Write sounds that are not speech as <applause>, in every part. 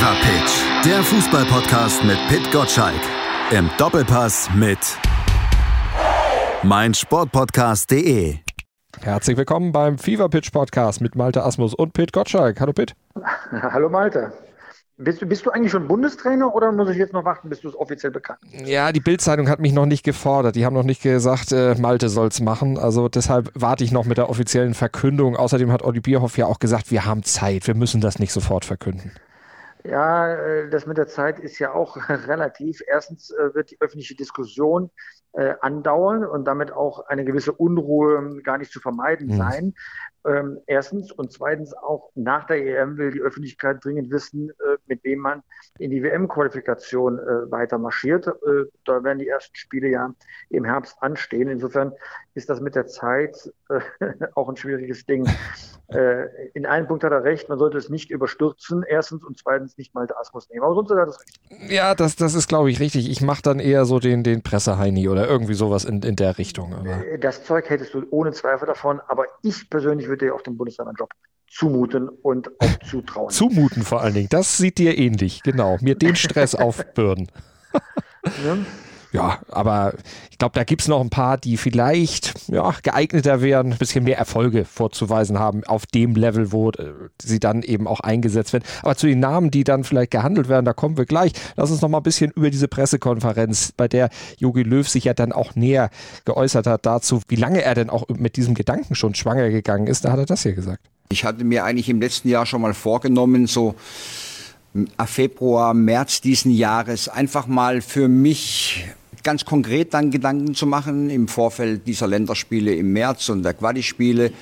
Fever Pitch, der Fußballpodcast mit Pit Gottschalk. Im Doppelpass mit meinsportpodcast.de. Herzlich willkommen beim Fever Pitch Podcast mit Malte Asmus und Pit Gottschalk. Hallo Pit. <laughs> Hallo Malte. Bist du, bist du eigentlich schon Bundestrainer oder muss ich jetzt noch warten, bis du es offiziell bekannt Ja, die Bildzeitung hat mich noch nicht gefordert. Die haben noch nicht gesagt, äh, Malte soll es machen. Also deshalb warte ich noch mit der offiziellen Verkündung. Außerdem hat Olli Bierhoff ja auch gesagt, wir haben Zeit. Wir müssen das nicht sofort verkünden. Ja, äh, das mit der Zeit ist ja auch <laughs> relativ. Erstens äh, wird die öffentliche Diskussion äh, andauern und damit auch eine gewisse Unruhe gar nicht zu vermeiden mhm. sein. Ähm, erstens und zweitens auch nach der EM will die Öffentlichkeit dringend wissen, mit wem man in die WM-Qualifikation weiter marschiert. Da werden die ersten Spiele ja im Herbst anstehen. Insofern ist das mit der Zeit <laughs> auch ein schwieriges Ding. Äh, in einem Punkt hat er recht, man sollte es nicht überstürzen, erstens und zweitens nicht mal der Asmus nehmen. Aber sonst hat er das recht. Ja, das, das ist, glaube ich, richtig. Ich mache dann eher so den, den Presseheini oder irgendwie sowas in, in der Richtung. Aber. Äh, das Zeug hättest du ohne Zweifel davon, aber ich persönlich würde dir auch den Bundestrainerjob zumuten und auch <laughs> zutrauen. zumuten vor allen Dingen, das sieht dir ähnlich, genau. Mir den Stress <laughs> aufbürden. ja. Ja, aber ich glaube, da gibt es noch ein paar, die vielleicht ja, geeigneter wären, ein bisschen mehr Erfolge vorzuweisen haben auf dem Level, wo äh, sie dann eben auch eingesetzt werden. Aber zu den Namen, die dann vielleicht gehandelt werden, da kommen wir gleich. Lass uns noch mal ein bisschen über diese Pressekonferenz, bei der Jogi Löw sich ja dann auch näher geäußert hat dazu, wie lange er denn auch mit diesem Gedanken schon schwanger gegangen ist. Da hat er das hier gesagt. Ich hatte mir eigentlich im letzten Jahr schon mal vorgenommen, so Februar, März diesen Jahres einfach mal für mich ganz konkret dann Gedanken zu machen im Vorfeld dieser Länderspiele im März und der Quali-Spiele.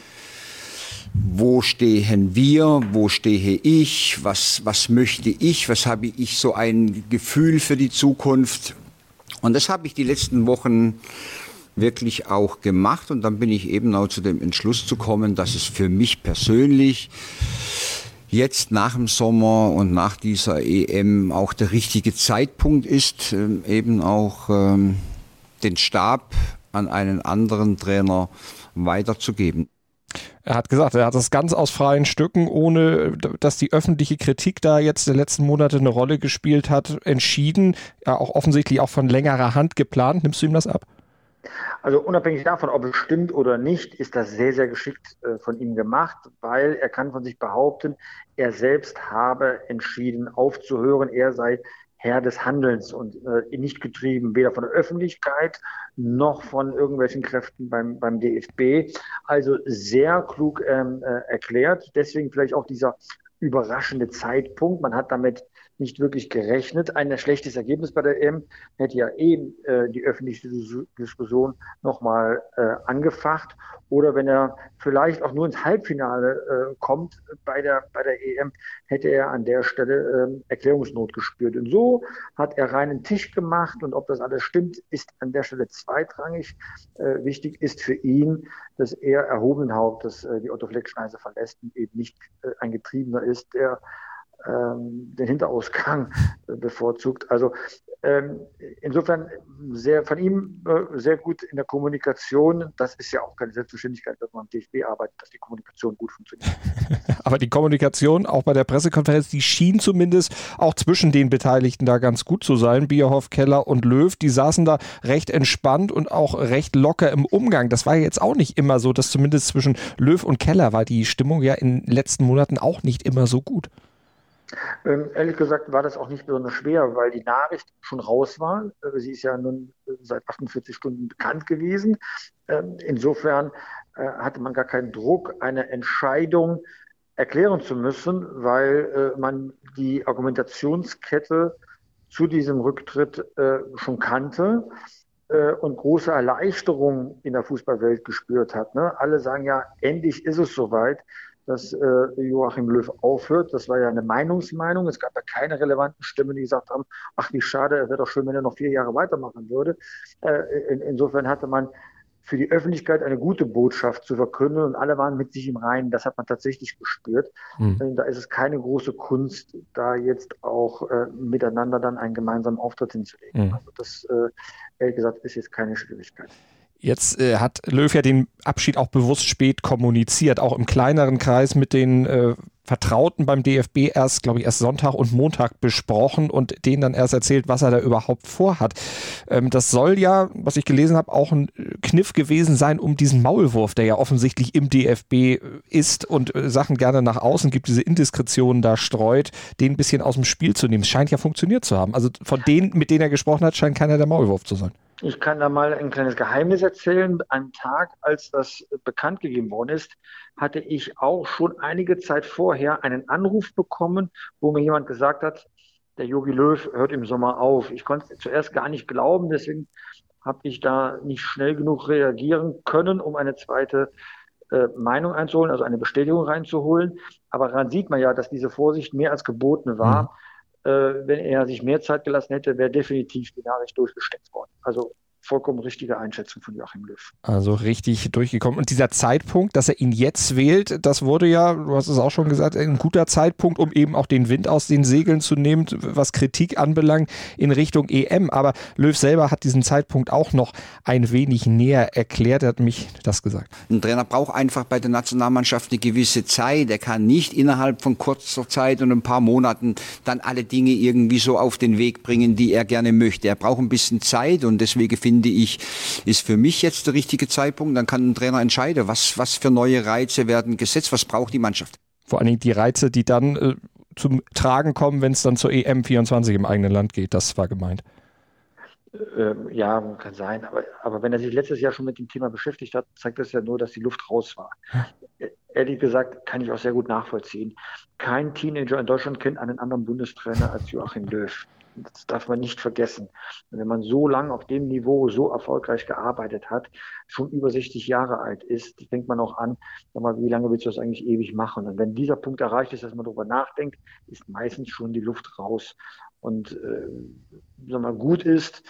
Wo stehen wir? Wo stehe ich? Was, was möchte ich? Was habe ich so ein Gefühl für die Zukunft? Und das habe ich die letzten Wochen wirklich auch gemacht. Und dann bin ich eben auch zu dem Entschluss zu kommen, dass es für mich persönlich jetzt nach dem Sommer und nach dieser EM auch der richtige Zeitpunkt ist, ähm, eben auch ähm, den Stab an einen anderen Trainer weiterzugeben. Er hat gesagt, er hat das ganz aus freien Stücken, ohne dass die öffentliche Kritik da jetzt der letzten Monate eine Rolle gespielt hat, entschieden, ja, auch offensichtlich auch von längerer Hand geplant. Nimmst du ihm das ab? Also unabhängig davon, ob es stimmt oder nicht, ist das sehr, sehr geschickt äh, von ihm gemacht, weil er kann von sich behaupten, er selbst habe entschieden aufzuhören, er sei Herr des Handelns und äh, nicht getrieben weder von der Öffentlichkeit noch von irgendwelchen Kräften beim, beim DFB. Also sehr klug ähm, äh, erklärt. Deswegen vielleicht auch dieser überraschende Zeitpunkt. Man hat damit nicht wirklich gerechnet. Ein schlechtes Ergebnis bei der EM hätte ja eben äh, die öffentliche Diskussion nochmal äh, angefacht. Oder wenn er vielleicht auch nur ins Halbfinale äh, kommt bei der, bei der EM, hätte er an der Stelle äh, Erklärungsnot gespürt. Und so hat er reinen Tisch gemacht. Und ob das alles stimmt, ist an der Stelle zweitrangig. Äh, wichtig ist für ihn, dass er erhobenen Hauptes äh, die Otto Fleck-Schneise verlässt und eben nicht äh, ein Getriebener ist, der ähm, den Hinterausgang <laughs> bevorzugt. Also ähm, insofern sehr von ihm äh, sehr gut in der Kommunikation. Das ist ja auch keine Selbstverständlichkeit, wenn man am DFB arbeitet, dass die Kommunikation gut funktioniert. <laughs> Aber die Kommunikation auch bei der Pressekonferenz, die schien zumindest auch zwischen den Beteiligten da ganz gut zu sein. Bierhoff, Keller und Löw, die saßen da recht entspannt und auch recht locker im Umgang. Das war jetzt auch nicht immer so, dass zumindest zwischen Löw und Keller war die Stimmung ja in den letzten Monaten auch nicht immer so gut. Ähm, ehrlich gesagt war das auch nicht besonders schwer, weil die Nachricht schon raus war. Äh, sie ist ja nun äh, seit 48 Stunden bekannt gewesen. Ähm, insofern äh, hatte man gar keinen Druck, eine Entscheidung erklären zu müssen, weil äh, man die Argumentationskette zu diesem Rücktritt äh, schon kannte und große Erleichterung in der Fußballwelt gespürt hat. Ne? Alle sagen ja, endlich ist es soweit dass äh, Joachim Löw aufhört. Das war ja eine Meinungsmeinung. Es gab ja keine relevanten Stimmen, die gesagt haben, ach wie schade, es wäre doch schön, wenn er noch vier Jahre weitermachen würde. Äh, in, insofern hatte man für die Öffentlichkeit eine gute Botschaft zu verkünden und alle waren mit sich im Reinen. Das hat man tatsächlich gespürt. Mhm. Da ist es keine große Kunst, da jetzt auch äh, miteinander dann einen gemeinsamen Auftritt hinzulegen. Mhm. Also das, äh, ehrlich gesagt, ist jetzt keine Schwierigkeit. Jetzt äh, hat Löw ja den Abschied auch bewusst spät kommuniziert, auch im kleineren Kreis mit den äh, Vertrauten beim DFB erst, glaube ich, erst Sonntag und Montag besprochen und denen dann erst erzählt, was er da überhaupt vorhat. Ähm, das soll ja, was ich gelesen habe, auch ein Kniff gewesen sein, um diesen Maulwurf, der ja offensichtlich im DFB ist und äh, Sachen gerne nach außen gibt, diese Indiskretionen da streut, den ein bisschen aus dem Spiel zu nehmen. Es scheint ja funktioniert zu haben. Also von denen, mit denen er gesprochen hat, scheint keiner der Maulwurf zu sein. Ich kann da mal ein kleines Geheimnis erzählen. Am Tag, als das bekannt gegeben worden ist, hatte ich auch schon einige Zeit vorher einen Anruf bekommen, wo mir jemand gesagt hat, der Yogi Löw hört im Sommer auf. Ich konnte es zuerst gar nicht glauben, deswegen habe ich da nicht schnell genug reagieren können, um eine zweite äh, Meinung einzuholen, also eine Bestätigung reinzuholen. Aber daran sieht man ja, dass diese Vorsicht mehr als geboten war. Mhm wenn er sich mehr Zeit gelassen hätte, wäre definitiv die Nachricht durchgesteckt worden. Also vollkommen richtige Einschätzung von Joachim Löw. Also richtig durchgekommen. Und dieser Zeitpunkt, dass er ihn jetzt wählt, das wurde ja, du hast es auch schon gesagt, ein guter Zeitpunkt, um eben auch den Wind aus den Segeln zu nehmen, was Kritik anbelangt, in Richtung EM. Aber Löw selber hat diesen Zeitpunkt auch noch ein wenig näher erklärt. Er hat mich das gesagt. Ein Trainer braucht einfach bei der Nationalmannschaft eine gewisse Zeit. Er kann nicht innerhalb von kurzer Zeit und ein paar Monaten dann alle Dinge irgendwie so auf den Weg bringen, die er gerne möchte. Er braucht ein bisschen Zeit und deswegen finde finde ich, ist für mich jetzt der richtige Zeitpunkt. Dann kann ein Trainer entscheiden, was, was für neue Reize werden gesetzt, was braucht die Mannschaft. Vor allen Dingen die Reize, die dann äh, zum Tragen kommen, wenn es dann zur EM 24 im eigenen Land geht. Das war gemeint. Ähm, ja, kann sein. Aber, aber wenn er sich letztes Jahr schon mit dem Thema beschäftigt hat, zeigt das ja nur, dass die Luft raus war. Ehrlich gesagt, kann ich auch sehr gut nachvollziehen. Kein Teenager in Deutschland kennt einen anderen Bundestrainer als Joachim Löw. Das darf man nicht vergessen. wenn man so lange auf dem Niveau so erfolgreich gearbeitet hat, schon über 60 Jahre alt ist, fängt man auch an, sag mal, wie lange willst du das eigentlich ewig machen? Und wenn dieser Punkt erreicht ist, dass man darüber nachdenkt, ist meistens schon die Luft raus. Und äh, sag mal, gut ist,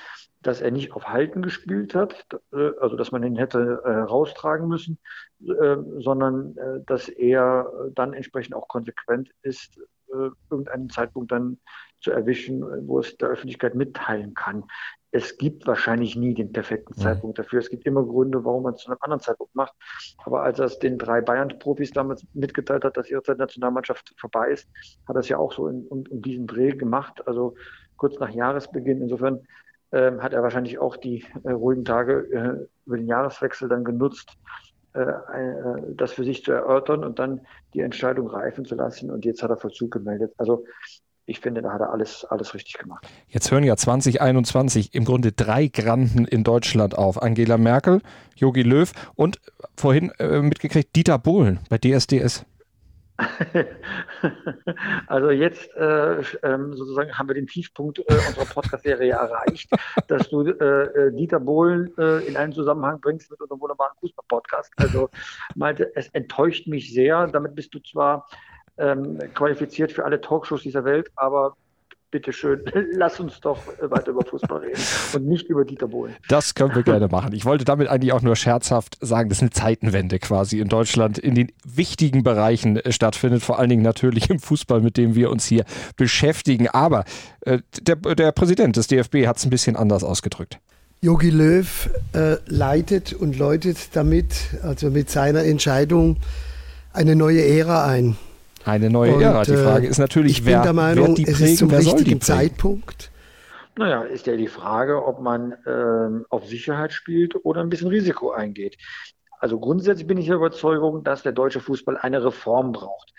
dass er nicht auf Halten gespielt hat, äh, also dass man ihn hätte äh, raustragen müssen, äh, sondern äh, dass er dann entsprechend auch konsequent ist, äh, irgendeinen Zeitpunkt dann zu erwischen, wo es der Öffentlichkeit mitteilen kann. Es gibt wahrscheinlich nie den perfekten mhm. Zeitpunkt dafür. Es gibt immer Gründe, warum man es zu einem anderen Zeitpunkt macht. Aber als er es den drei Bayern-Profis damals mitgeteilt hat, dass ihre Nationalmannschaft vorbei ist, hat er es ja auch so in, in, in diesem Dreh gemacht, also kurz nach Jahresbeginn. Insofern ähm, hat er wahrscheinlich auch die äh, ruhigen Tage äh, über den Jahreswechsel dann genutzt, äh, äh, das für sich zu erörtern und dann die Entscheidung reifen zu lassen. Und jetzt hat er Vollzug gemeldet. Also ich finde, da hat er alles, alles richtig gemacht. Jetzt hören ja 2021 im Grunde drei Granden in Deutschland auf. Angela Merkel, Jogi Löw und vorhin äh, mitgekriegt Dieter Bohlen bei DSDS. <laughs> also jetzt äh, ähm, sozusagen haben wir den Tiefpunkt äh, unserer Podcast-Serie erreicht, <laughs> dass du äh, äh Dieter Bohlen äh, in einen Zusammenhang bringst mit unserem wunderbaren Fußball-Podcast. Also meinte, es enttäuscht mich sehr. Damit bist du zwar ähm, qualifiziert für alle Talkshows dieser Welt, aber bitteschön, <laughs> lass uns doch weiter über Fußball reden und nicht über Dieter Bohlen. Das können wir gerne machen. Ich wollte damit eigentlich auch nur scherzhaft sagen, dass eine Zeitenwende quasi in Deutschland in den wichtigen Bereichen äh, stattfindet, vor allen Dingen natürlich im Fußball, mit dem wir uns hier beschäftigen. Aber äh, der, der Präsident des DFB hat es ein bisschen anders ausgedrückt. Jogi Löw äh, leitet und läutet damit, also mit seiner Entscheidung, eine neue Ära ein. Eine neue und, Ära. Die Frage ist natürlich, ich wer, bin der Meinung, die es ist zum richtigen Zeitpunkt. Naja, ist ja die Frage, ob man ähm, auf Sicherheit spielt oder ein bisschen Risiko eingeht. Also grundsätzlich bin ich der Überzeugung, dass der deutsche Fußball eine Reform braucht.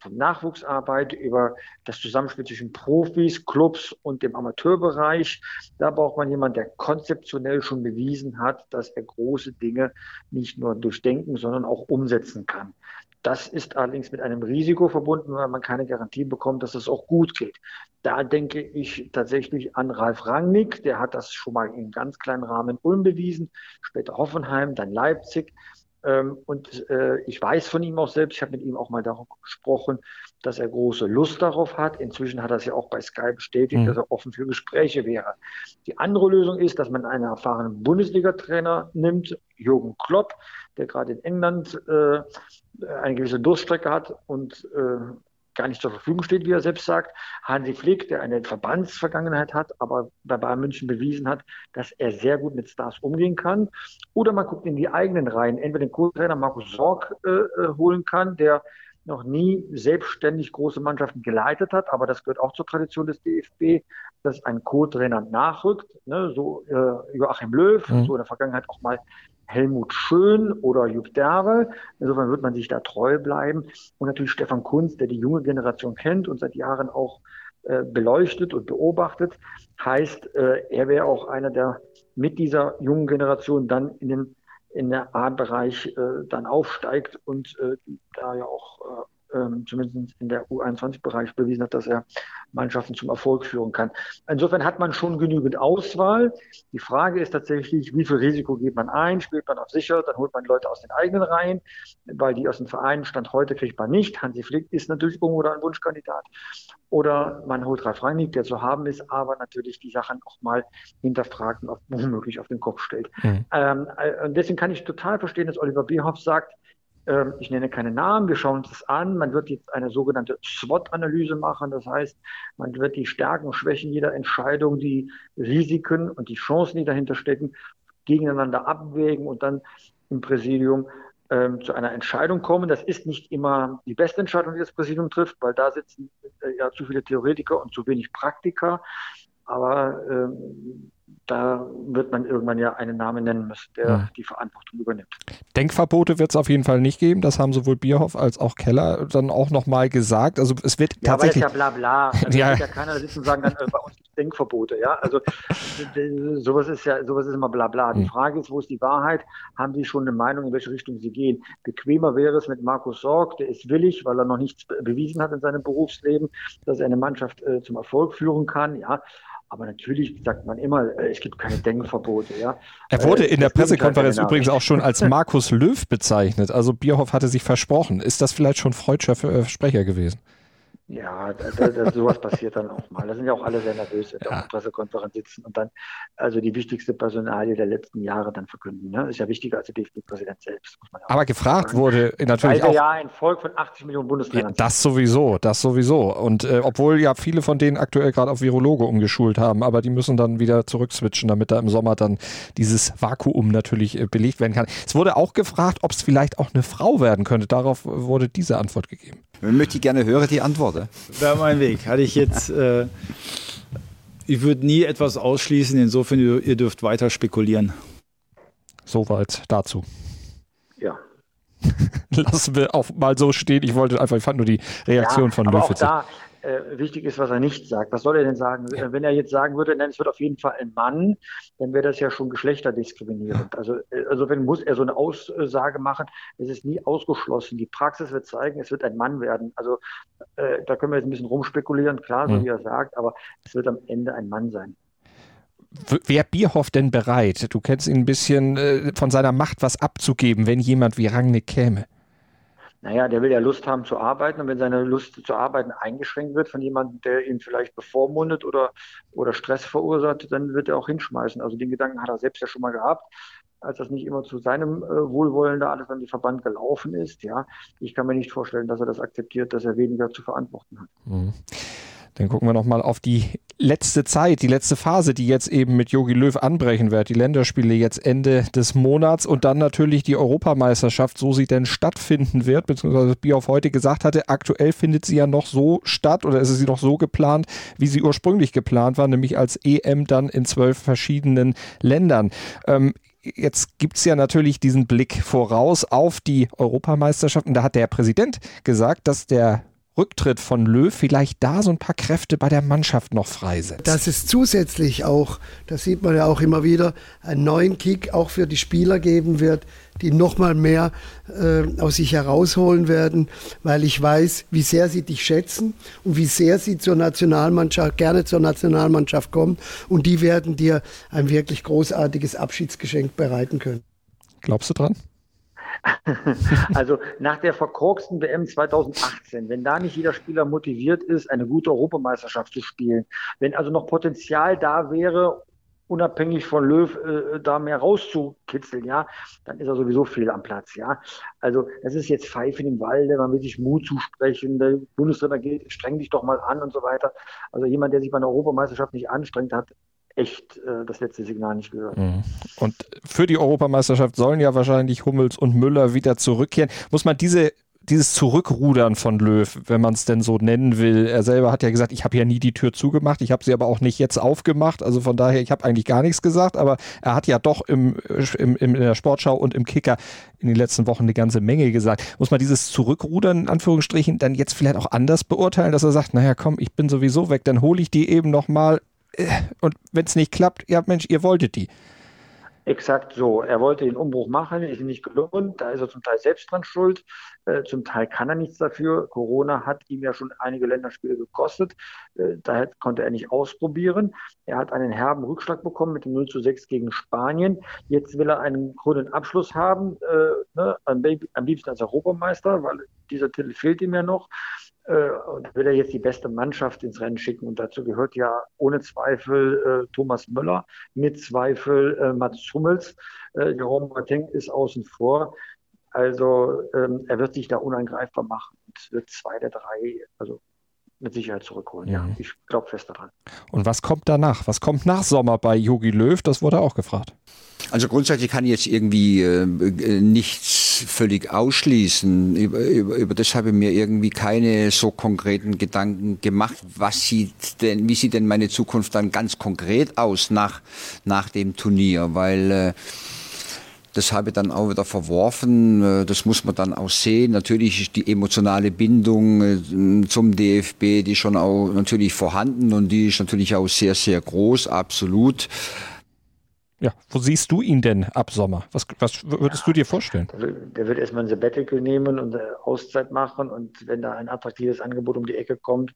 Von Nachwuchsarbeit über das Zusammenspiel zwischen Profis, Clubs und dem Amateurbereich. Da braucht man jemanden, der konzeptionell schon bewiesen hat, dass er große Dinge nicht nur durchdenken, sondern auch umsetzen kann. Das ist allerdings mit einem Risiko verbunden, weil man keine Garantie bekommt, dass es auch gut geht. Da denke ich tatsächlich an Ralf Rangnick, der hat das schon mal in ganz kleinen Rahmen unbewiesen, später Hoffenheim, dann Leipzig. Ähm, und äh, ich weiß von ihm auch selbst, ich habe mit ihm auch mal darüber gesprochen, dass er große Lust darauf hat. Inzwischen hat er es ja auch bei Sky bestätigt, mhm. dass er offen für Gespräche wäre. Die andere Lösung ist, dass man einen erfahrenen Bundesliga-Trainer nimmt, Jürgen Klopp, der gerade in England äh, eine gewisse Durststrecke hat und äh, gar nicht zur Verfügung steht, wie er selbst sagt. Hansi Flick, der eine Verbandsvergangenheit hat, aber bei Bayern München bewiesen hat, dass er sehr gut mit Stars umgehen kann. Oder man guckt in die eigenen Reihen, entweder den Co-Trainer Markus Sorg äh, äh, holen kann, der noch nie selbstständig große Mannschaften geleitet hat, aber das gehört auch zur Tradition des DFB, dass ein Co-Trainer nachrückt, ne, so äh, Joachim Löw, mhm. so in der Vergangenheit auch mal Helmut Schön oder Jupp Derwe. Insofern wird man sich da treu bleiben. Und natürlich Stefan Kunz, der die junge Generation kennt und seit Jahren auch äh, beleuchtet und beobachtet. Heißt, äh, er wäre auch einer, der mit dieser jungen Generation dann in den in der A-Bereich äh, dann aufsteigt und da ja auch ähm, zumindest in der U21-Bereich bewiesen hat, dass er Mannschaften zum Erfolg führen kann. Insofern hat man schon genügend Auswahl. Die Frage ist tatsächlich, wie viel Risiko geht man ein? Spielt man auf sicher? Dann holt man Leute aus den eigenen Reihen, weil die aus dem Verein Stand heute kriegt man nicht. Hansi Flick ist natürlich irgendwo ein Wunschkandidat. Oder man holt Ralf Rangnick, der zu haben ist, aber natürlich die Sachen auch mal hinterfragt und womöglich auf den Kopf stellt. Mhm. Ähm, äh, und deswegen kann ich total verstehen, dass Oliver Bierhoff sagt, ich nenne keine Namen, wir schauen uns das an. Man wird jetzt eine sogenannte SWOT-Analyse machen. Das heißt, man wird die Stärken und Schwächen jeder Entscheidung, die Risiken und die Chancen, die dahinter stecken, gegeneinander abwägen und dann im Präsidium ähm, zu einer Entscheidung kommen. Das ist nicht immer die beste Entscheidung, die das Präsidium trifft, weil da sitzen äh, ja zu viele Theoretiker und zu wenig Praktiker. Aber ähm, da wird man irgendwann ja einen Namen nennen müssen, der ja. die Verantwortung übernimmt. Denkverbote wird es auf jeden Fall nicht geben. Das haben sowohl Bierhoff als auch Keller dann auch nochmal gesagt. Also es wird ja, tatsächlich. Aber das ist ja bla bla. Da <laughs> ja. wird ja keiner sitzen und sagen, dann äh, bei uns gibt Denkverbote. Ja, also sowas ist ja sowas ist immer bla bla. Die hm. Frage ist, wo ist die Wahrheit? Haben Sie schon eine Meinung, in welche Richtung Sie gehen? Bequemer wäre es mit Markus Sorg, der ist willig, weil er noch nichts bewiesen hat in seinem Berufsleben, dass er eine Mannschaft äh, zum Erfolg führen kann. Ja, aber natürlich sagt man immer, äh, es gibt keine Denkverbote. Ja? Er wurde in der Pressekonferenz übrigens auch schon als <laughs> Markus Löw bezeichnet. Also Bierhoff hatte sich versprochen. Ist das vielleicht schon freudscher Sprecher gewesen? Ja, da, da, sowas passiert dann auch mal. Da sind ja auch alle sehr nervös, wenn ja. auf der Pressekonferenz sitzen und dann also die wichtigste Personalie der letzten Jahre dann verkünden. Ne? Ist ja wichtiger als der DFB-Präsident selbst, muss man ja Aber gefragt sagen. wurde natürlich Weil auch. ja ein Volk von 80 Millionen Bundesländern. Ja, das sowieso, das sowieso. Und äh, obwohl ja viele von denen aktuell gerade auf Virologe umgeschult haben, aber die müssen dann wieder zurückswitchen, damit da im Sommer dann dieses Vakuum natürlich äh, belegt werden kann. Es wurde auch gefragt, ob es vielleicht auch eine Frau werden könnte. Darauf wurde diese Antwort gegeben. Möchte ich gerne hören, die Antwort. Wäre mein Weg. Hatte ich jetzt. Äh, ich würde nie etwas ausschließen, insofern ihr, ihr dürft weiter spekulieren. Soweit dazu. Ja. <laughs> Lassen wir auch mal so stehen. Ich wollte einfach, ich fand nur die Reaktion ja, von Löw. Auch da, äh, wichtig ist, was er nicht sagt. Was soll er denn sagen? Ja. Wenn er jetzt sagen würde, nein, es wird auf jeden Fall ein Mann, dann wäre das ja schon geschlechterdiskriminierend. Also, äh, also wenn muss er so eine Aussage machen, es ist nie ausgeschlossen. Die Praxis wird zeigen, es wird ein Mann werden. Also äh, da können wir jetzt ein bisschen rumspekulieren, klar, so mhm. wie er sagt, aber es wird am Ende ein Mann sein. Wäre Bierhoff denn bereit? Du kennst ihn ein bisschen äh, von seiner Macht was abzugeben, wenn jemand wie Rangnick käme naja, der will ja Lust haben zu arbeiten und wenn seine Lust zu arbeiten eingeschränkt wird von jemandem, der ihn vielleicht bevormundet oder, oder Stress verursacht, dann wird er auch hinschmeißen. Also den Gedanken hat er selbst ja schon mal gehabt, als das nicht immer zu seinem äh, Wohlwollen da alles an die Verband gelaufen ist. Ja, ich kann mir nicht vorstellen, dass er das akzeptiert, dass er weniger zu verantworten hat. Mhm. Dann gucken wir nochmal auf die letzte Zeit, die letzte Phase, die jetzt eben mit Jogi Löw anbrechen wird. Die Länderspiele jetzt Ende des Monats und dann natürlich die Europameisterschaft, so sie denn stattfinden wird, beziehungsweise Bioff heute gesagt hatte, aktuell findet sie ja noch so statt oder ist sie noch so geplant, wie sie ursprünglich geplant war, nämlich als EM dann in zwölf verschiedenen Ländern. Ähm, jetzt gibt es ja natürlich diesen Blick voraus auf die Europameisterschaft und da hat der Präsident gesagt, dass der Rücktritt von Löw vielleicht da so ein paar Kräfte bei der Mannschaft noch freisetzt. Dass es zusätzlich auch, das sieht man ja auch immer wieder, einen neuen Kick auch für die Spieler geben wird, die nochmal mehr äh, aus sich herausholen werden, weil ich weiß, wie sehr sie dich schätzen und wie sehr sie zur Nationalmannschaft, gerne zur Nationalmannschaft kommen und die werden dir ein wirklich großartiges Abschiedsgeschenk bereiten können. Glaubst du dran? <laughs> also nach der verkorksten WM 2018, wenn da nicht jeder Spieler motiviert ist, eine gute Europameisterschaft zu spielen, wenn also noch Potenzial da wäre, unabhängig von Löw äh, da mehr rauszukitzeln, ja, dann ist er sowieso fehl am Platz, ja. Also das ist jetzt Pfeifen im Walde, man will sich Mut zusprechen, der Bundestrainer geht, streng dich doch mal an und so weiter. Also jemand, der sich bei einer Europameisterschaft nicht anstrengt, hat echt äh, das letzte Signal nicht gehört. Mhm. Und für die Europameisterschaft sollen ja wahrscheinlich Hummels und Müller wieder zurückkehren. Muss man diese dieses Zurückrudern von Löw, wenn man es denn so nennen will. Er selber hat ja gesagt, ich habe ja nie die Tür zugemacht, ich habe sie aber auch nicht jetzt aufgemacht. Also von daher, ich habe eigentlich gar nichts gesagt, aber er hat ja doch im, im, in der Sportschau und im Kicker in den letzten Wochen eine ganze Menge gesagt. Muss man dieses Zurückrudern in Anführungsstrichen dann jetzt vielleicht auch anders beurteilen, dass er sagt, naja komm, ich bin sowieso weg, dann hole ich die eben nochmal und wenn es nicht klappt, ja Mensch, ihr wolltet die. Exakt so. Er wollte den Umbruch machen, ist ihm nicht gelungen. Da ist er zum Teil selbst dran schuld. Äh, zum Teil kann er nichts dafür. Corona hat ihm ja schon einige Länderspiele gekostet. Äh, daher konnte er nicht ausprobieren. Er hat einen herben Rückschlag bekommen mit dem 0 zu 6 gegen Spanien. Jetzt will er einen grünen Abschluss haben, äh, ne, am, am liebsten als Europameister, weil dieser Titel fehlt ihm ja noch äh, will er jetzt die beste Mannschaft ins Rennen schicken. Und dazu gehört ja ohne Zweifel äh, Thomas Müller, mit Zweifel äh, Mats Hummels. Äh, Jerome Boateng ist außen vor. Also ähm, er wird sich da unangreifbar machen und wird zwei der drei, also mit Sicherheit zurückholen. Ja, mhm. ich glaube fest daran. Und was kommt danach? Was kommt nach Sommer bei Jogi Löw? Das wurde auch gefragt. Also grundsätzlich kann ich jetzt irgendwie äh, äh, völlig ausschließen. Über, über, über das habe ich mir irgendwie keine so konkreten Gedanken gemacht. Was sieht denn, wie sieht denn meine Zukunft dann ganz konkret aus nach, nach dem Turnier? Weil äh, das habe ich dann auch wieder verworfen. Äh, das muss man dann auch sehen. Natürlich ist die emotionale Bindung äh, zum DFB, die schon auch natürlich vorhanden und die ist natürlich auch sehr, sehr groß, absolut. Ja, wo siehst du ihn denn ab Sommer? Was, was würdest ja, du dir vorstellen? Der wird erstmal ein Sabbatical nehmen und eine Auszeit machen und wenn da ein attraktives Angebot um die Ecke kommt,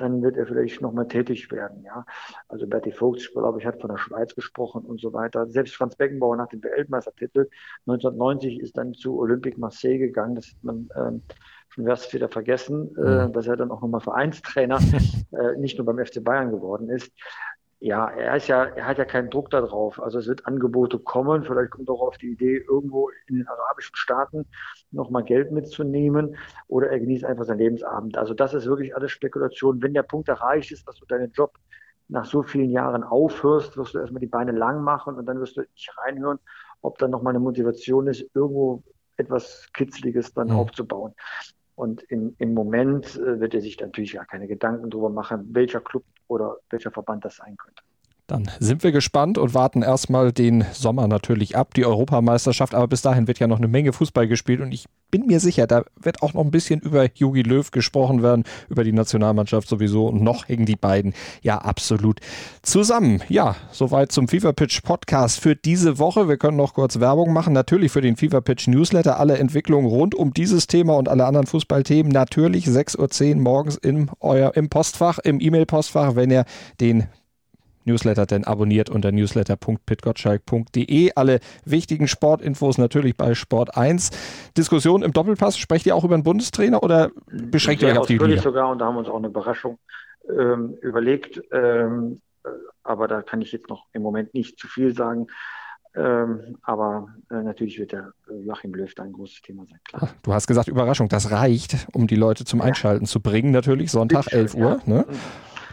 dann wird er vielleicht nochmal tätig werden. Ja? Also Berti Vogt, glaube ich, hat von der Schweiz gesprochen und so weiter. Selbst Franz Beckenbauer nach dem Weltmeistertitel 1990 ist dann zu Olympique Marseille gegangen. Das hat man ähm, schon erst wieder vergessen, äh, mhm. dass er dann auch nochmal Vereinstrainer <laughs> äh, nicht nur beim FC Bayern geworden ist. Ja, er ist ja, er hat ja keinen Druck darauf. Also es wird Angebote kommen. Vielleicht kommt er auch auf die Idee, irgendwo in den arabischen Staaten nochmal Geld mitzunehmen oder er genießt einfach seinen Lebensabend. Also das ist wirklich alles Spekulation. Wenn der Punkt erreicht ist, dass du deinen Job nach so vielen Jahren aufhörst, wirst du erstmal die Beine lang machen und dann wirst du nicht reinhören, ob dann nochmal eine Motivation ist, irgendwo etwas Kitzliges dann mhm. aufzubauen. Und in, im Moment äh, wird er sich natürlich gar keine Gedanken darüber machen, welcher Club oder welcher Verband das sein könnte. Dann sind wir gespannt und warten erstmal den Sommer natürlich ab, die Europameisterschaft. Aber bis dahin wird ja noch eine Menge Fußball gespielt und ich bin mir sicher, da wird auch noch ein bisschen über Jogi Löw gesprochen werden, über die Nationalmannschaft sowieso und noch hängen die beiden ja absolut zusammen. Ja, soweit zum FIFA Pitch Podcast für diese Woche. Wir können noch kurz Werbung machen, natürlich für den FIFA Pitch Newsletter. Alle Entwicklungen rund um dieses Thema und alle anderen Fußballthemen natürlich 6.10 Uhr morgens in euer, im Postfach, im E-Mail-Postfach, wenn ihr den Newsletter denn abonniert unter newsletter.pitgottschalk.de. Alle wichtigen Sportinfos natürlich bei Sport 1. Diskussion im Doppelpass, sprecht ihr auch über einen Bundestrainer oder beschränkt ihr euch auf die Liga? sogar und da haben wir uns auch eine Überraschung ähm, überlegt. Ähm, aber da kann ich jetzt noch im Moment nicht zu viel sagen. Ähm, aber äh, natürlich wird der äh, Joachim Löw ein großes Thema sein. Klar. Du hast gesagt Überraschung, das reicht, um die Leute zum Einschalten ja. zu bringen. Natürlich Sonntag, 11 Uhr. Ja. Ne?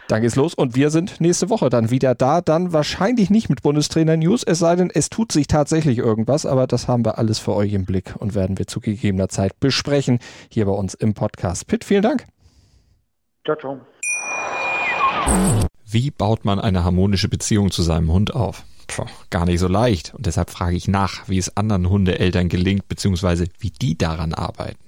Dann geht's los und wir sind nächste Woche dann wieder da. Dann wahrscheinlich nicht mit Bundestrainer-News, es sei denn, es tut sich tatsächlich irgendwas, aber das haben wir alles für euch im Blick und werden wir zu gegebener Zeit besprechen hier bei uns im Podcast. Pitt, vielen Dank. Ciao, ciao. Wie baut man eine harmonische Beziehung zu seinem Hund auf? Puh, gar nicht so leicht. Und deshalb frage ich nach, wie es anderen Hundeeltern gelingt, beziehungsweise wie die daran arbeiten.